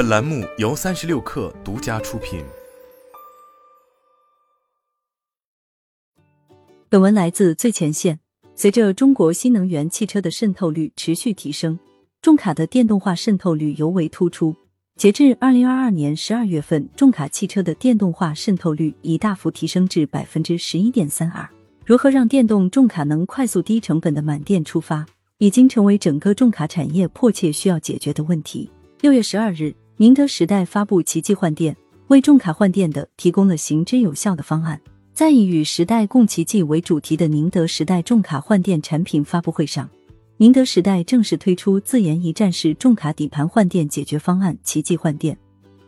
本栏目由三十六氪独家出品。本文来自最前线。随着中国新能源汽车的渗透率持续提升，重卡的电动化渗透率尤为突出。截至二零二二年十二月份，重卡汽车的电动化渗透率已大幅提升至百分之十一点三二。如何让电动重卡能快速、低成本的满电出发，已经成为整个重卡产业迫切需要解决的问题。六月十二日，宁德时代发布奇迹换电，为重卡换电的提供了行之有效的方案。在以与时代共奇迹为主题的宁德时代重卡换电产品发布会上。宁德时代正式推出自研一站式重卡底盘换电解决方案“奇迹换电”，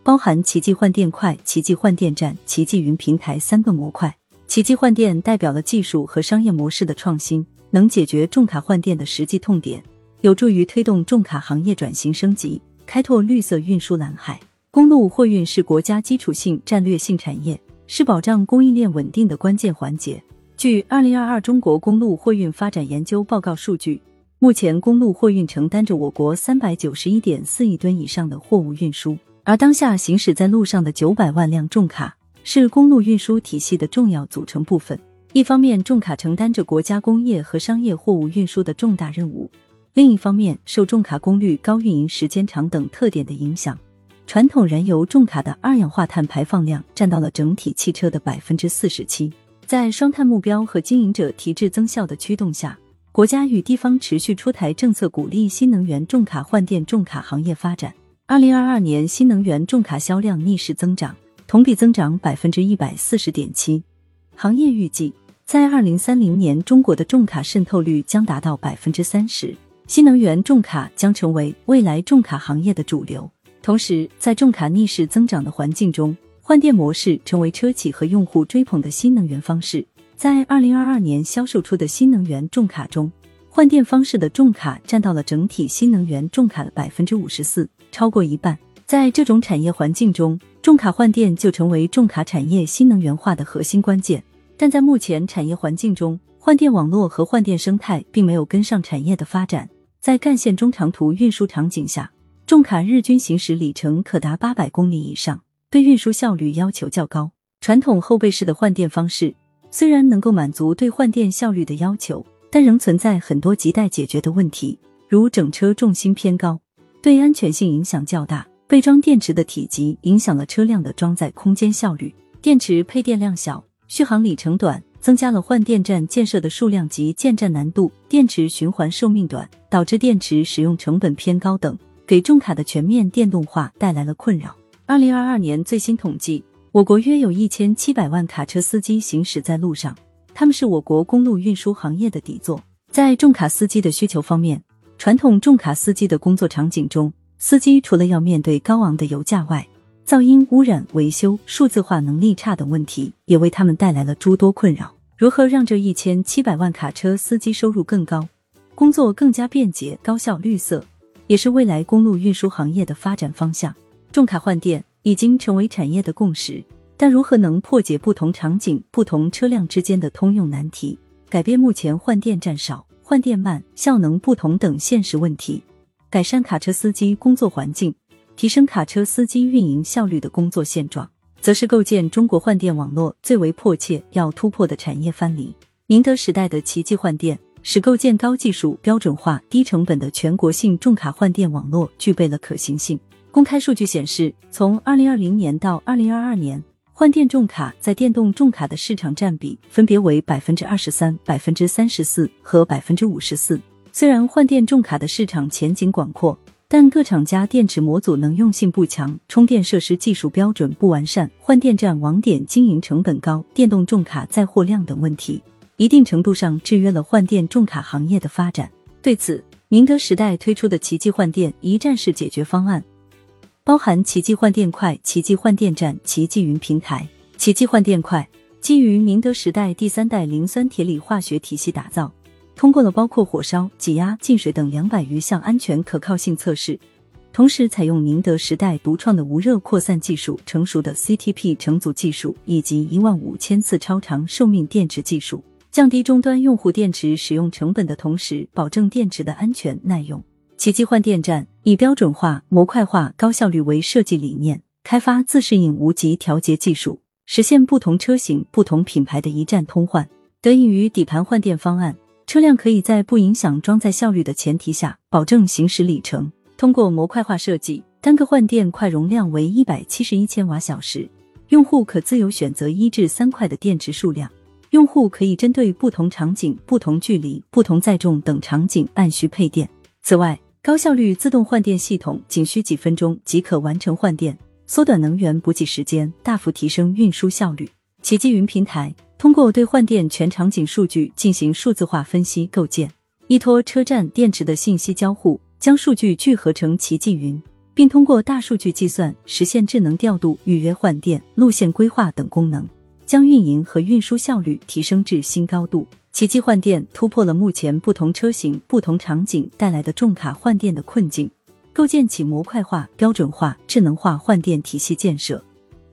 包含“奇迹换电快”、“奇迹换电站”、“奇迹云平台”三个模块。“奇迹换电”代表了技术和商业模式的创新，能解决重卡换电的实际痛点，有助于推动重卡行业转型升级，开拓绿色运输蓝海。公路货运是国家基础性战略性产业，是保障供应链稳定的关键环节。据《二零二二中国公路货运发展研究报告》数据。目前，公路货运承担着我国三百九十一点四亿吨以上的货物运输，而当下行驶在路上的九百万辆重卡是公路运输体系的重要组成部分。一方面，重卡承担着国家工业和商业货物运输的重大任务；另一方面，受重卡功率高、运营时间长等特点的影响，传统燃油重卡的二氧化碳排放量占到了整体汽车的百分之四十七。在双碳目标和经营者提质增效的驱动下。国家与地方持续出台政策，鼓励新能源重卡换电重卡行业发展。二零二二年新能源重卡销量逆势增长，同比增长百分之一百四十点七。行业预计，在二零三零年，中国的重卡渗透率将达到百分之三十，新能源重卡将成为未来重卡行业的主流。同时，在重卡逆势增长的环境中，换电模式成为车企和用户追捧的新能源方式。在二零二二年销售出的新能源重卡中，换电方式的重卡占到了整体新能源重卡的百分之五十四，超过一半。在这种产业环境中，重卡换电就成为重卡产业新能源化的核心关键。但在目前产业环境中，换电网络和换电生态并没有跟上产业的发展。在干线中长途运输场景下，重卡日均行驶里程可达八百公里以上，对运输效率要求较高。传统后备式的换电方式。虽然能够满足对换电效率的要求，但仍存在很多亟待解决的问题，如整车重心偏高，对安全性影响较大；备装电池的体积影响了车辆的装载空间效率；电池配电量小，续航里程短，增加了换电站建设的数量及建站难度；电池循环寿命短，导致电池使用成本偏高等，给重卡的全面电动化带来了困扰。二零二二年最新统计。我国约有一千七百万卡车司机行驶在路上，他们是我国公路运输行业的底座。在重卡司机的需求方面，传统重卡司机的工作场景中，司机除了要面对高昂的油价外，噪音、污染、维修、数字化能力差等问题，也为他们带来了诸多困扰。如何让这一千七百万卡车司机收入更高，工作更加便捷、高效、绿色，也是未来公路运输行业的发展方向。重卡换电。已经成为产业的共识，但如何能破解不同场景、不同车辆之间的通用难题，改变目前换电站少、换电慢、效能不同等现实问题，改善卡车司机工作环境，提升卡车司机运营效率的工作现状，则是构建中国换电网络最为迫切要突破的产业藩篱。宁德时代的奇迹换电，使构建高技术、标准化、低成本的全国性重卡换电网络具备了可行性。公开数据显示，从二零二零年到二零二二年，换电重卡在电动重卡的市场占比分别为百分之二十三、百分之三十四和百分之五十四。虽然换电重卡的市场前景广阔，但各厂家电池模组能用性不强，充电设施技术标准不完善，换电站网点经营成本高，电动重卡载货量等问题，一定程度上制约了换电重卡行业的发展。对此，宁德时代推出的奇迹换电一站式解决方案。包含奇迹换电快、奇迹换电站、奇迹云平台。奇迹换电快基于宁德时代第三代磷酸铁锂化学体系打造，通过了包括火烧、挤压、进水等两百余项安全可靠性测试，同时采用宁德时代独创的无热扩散技术、成熟的 CTP 成组技术以及一万五千次超长寿命电池技术，降低终端用户电池使用成本的同时，保证电池的安全耐用。奇迹换电站以标准化、模块化、高效率为设计理念，开发自适应无极调节技术，实现不同车型、不同品牌的一站通换。得益于底盘换电方案，车辆可以在不影响装载效率的前提下，保证行驶里程。通过模块化设计，单个换电块容量为一百七十一千瓦小时，用户可自由选择一至三块的电池数量。用户可以针对不同场景、不同距离、不同载重等场景按需配电。此外，高效率自动换电系统仅需几分钟即可完成换电，缩短能源补给时间，大幅提升运输效率。奇迹云平台通过对换电全场景数据进行数字化分析构建，依托车站电池的信息交互，将数据聚合成奇迹云，并通过大数据计算实现智能调度、预约换电、路线规划等功能。将运营和运输效率提升至新高度。奇迹换电突破了目前不同车型、不同场景带来的重卡换电的困境，构建起模块化、标准化、智能化换电体系建设。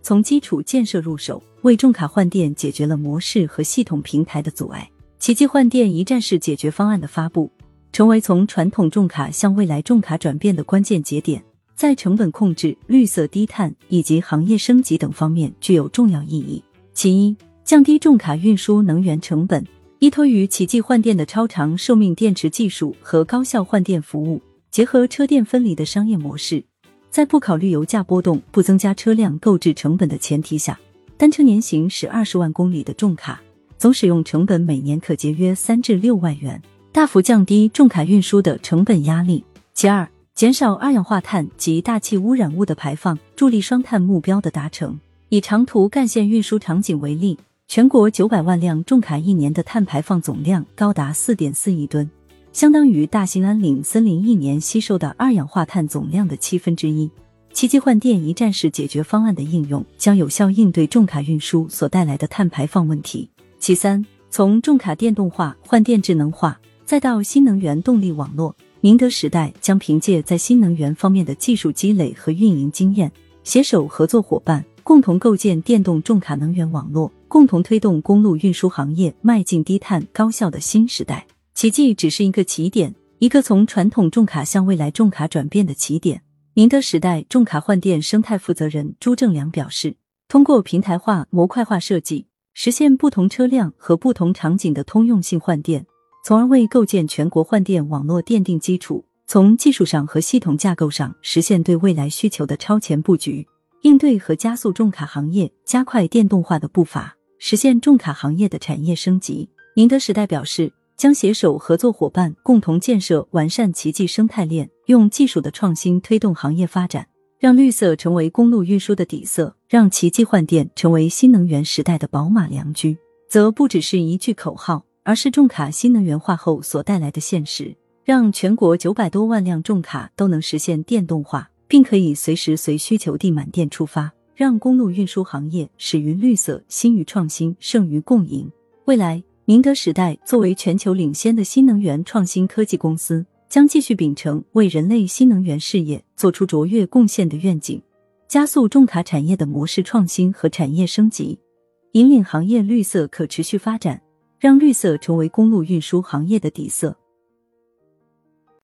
从基础建设入手，为重卡换电解决了模式和系统平台的阻碍。奇迹换电一站式解决方案的发布，成为从传统重卡向未来重卡转变的关键节点，在成本控制、绿色低碳以及行业升级等方面具有重要意义。其一，降低重卡运输能源成本。依托于奇迹换电的超长寿命电池技术和高效换电服务，结合车电分离的商业模式，在不考虑油价波动、不增加车辆购置成本的前提下，单车年行驶二十万公里的重卡总使用成本每年可节约三至六万元，大幅降低重卡运输的成本压力。其二，减少二氧化碳及大气污染物的排放，助力双碳目标的达成。以长途干线运输场景为例，全国九百万辆重卡一年的碳排放总量高达四点四亿吨，相当于大兴安岭森林一年吸收的二氧化碳总量的七分之一。奇迹换电一站式解决方案的应用，将有效应对重卡运输所带来的碳排放问题。其三，从重卡电动化、换电智能化，再到新能源动力网络，宁德时代将凭借在新能源方面的技术积累和运营经验，携手合作伙伴。共同构建电动重卡能源网络，共同推动公路运输行业迈进低碳高效的新时代。奇迹只是一个起点，一个从传统重卡向未来重卡转变的起点。宁德时代重卡换电生态负责人朱正良表示，通过平台化、模块化设计，实现不同车辆和不同场景的通用性换电，从而为构建全国换电网络奠定基础。从技术上和系统架构上，实现对未来需求的超前布局。应对和加速重卡行业加快电动化的步伐，实现重卡行业的产业升级。宁德时代表示，将携手合作伙伴，共同建设完善奇迹生态链，用技术的创新推动行业发展，让绿色成为公路运输的底色，让奇迹换电成为新能源时代的宝马良驹，则不只是一句口号，而是重卡新能源化后所带来的现实，让全国九百多万辆重卡都能实现电动化。并可以随时随需求地满电出发，让公路运输行业始于绿色、兴于创新、胜于共赢。未来，宁德时代作为全球领先的新能源创新科技公司，将继续秉承为人类新能源事业做出卓越贡献的愿景，加速重卡产业的模式创新和产业升级，引领行业绿色可持续发展，让绿色成为公路运输行业的底色。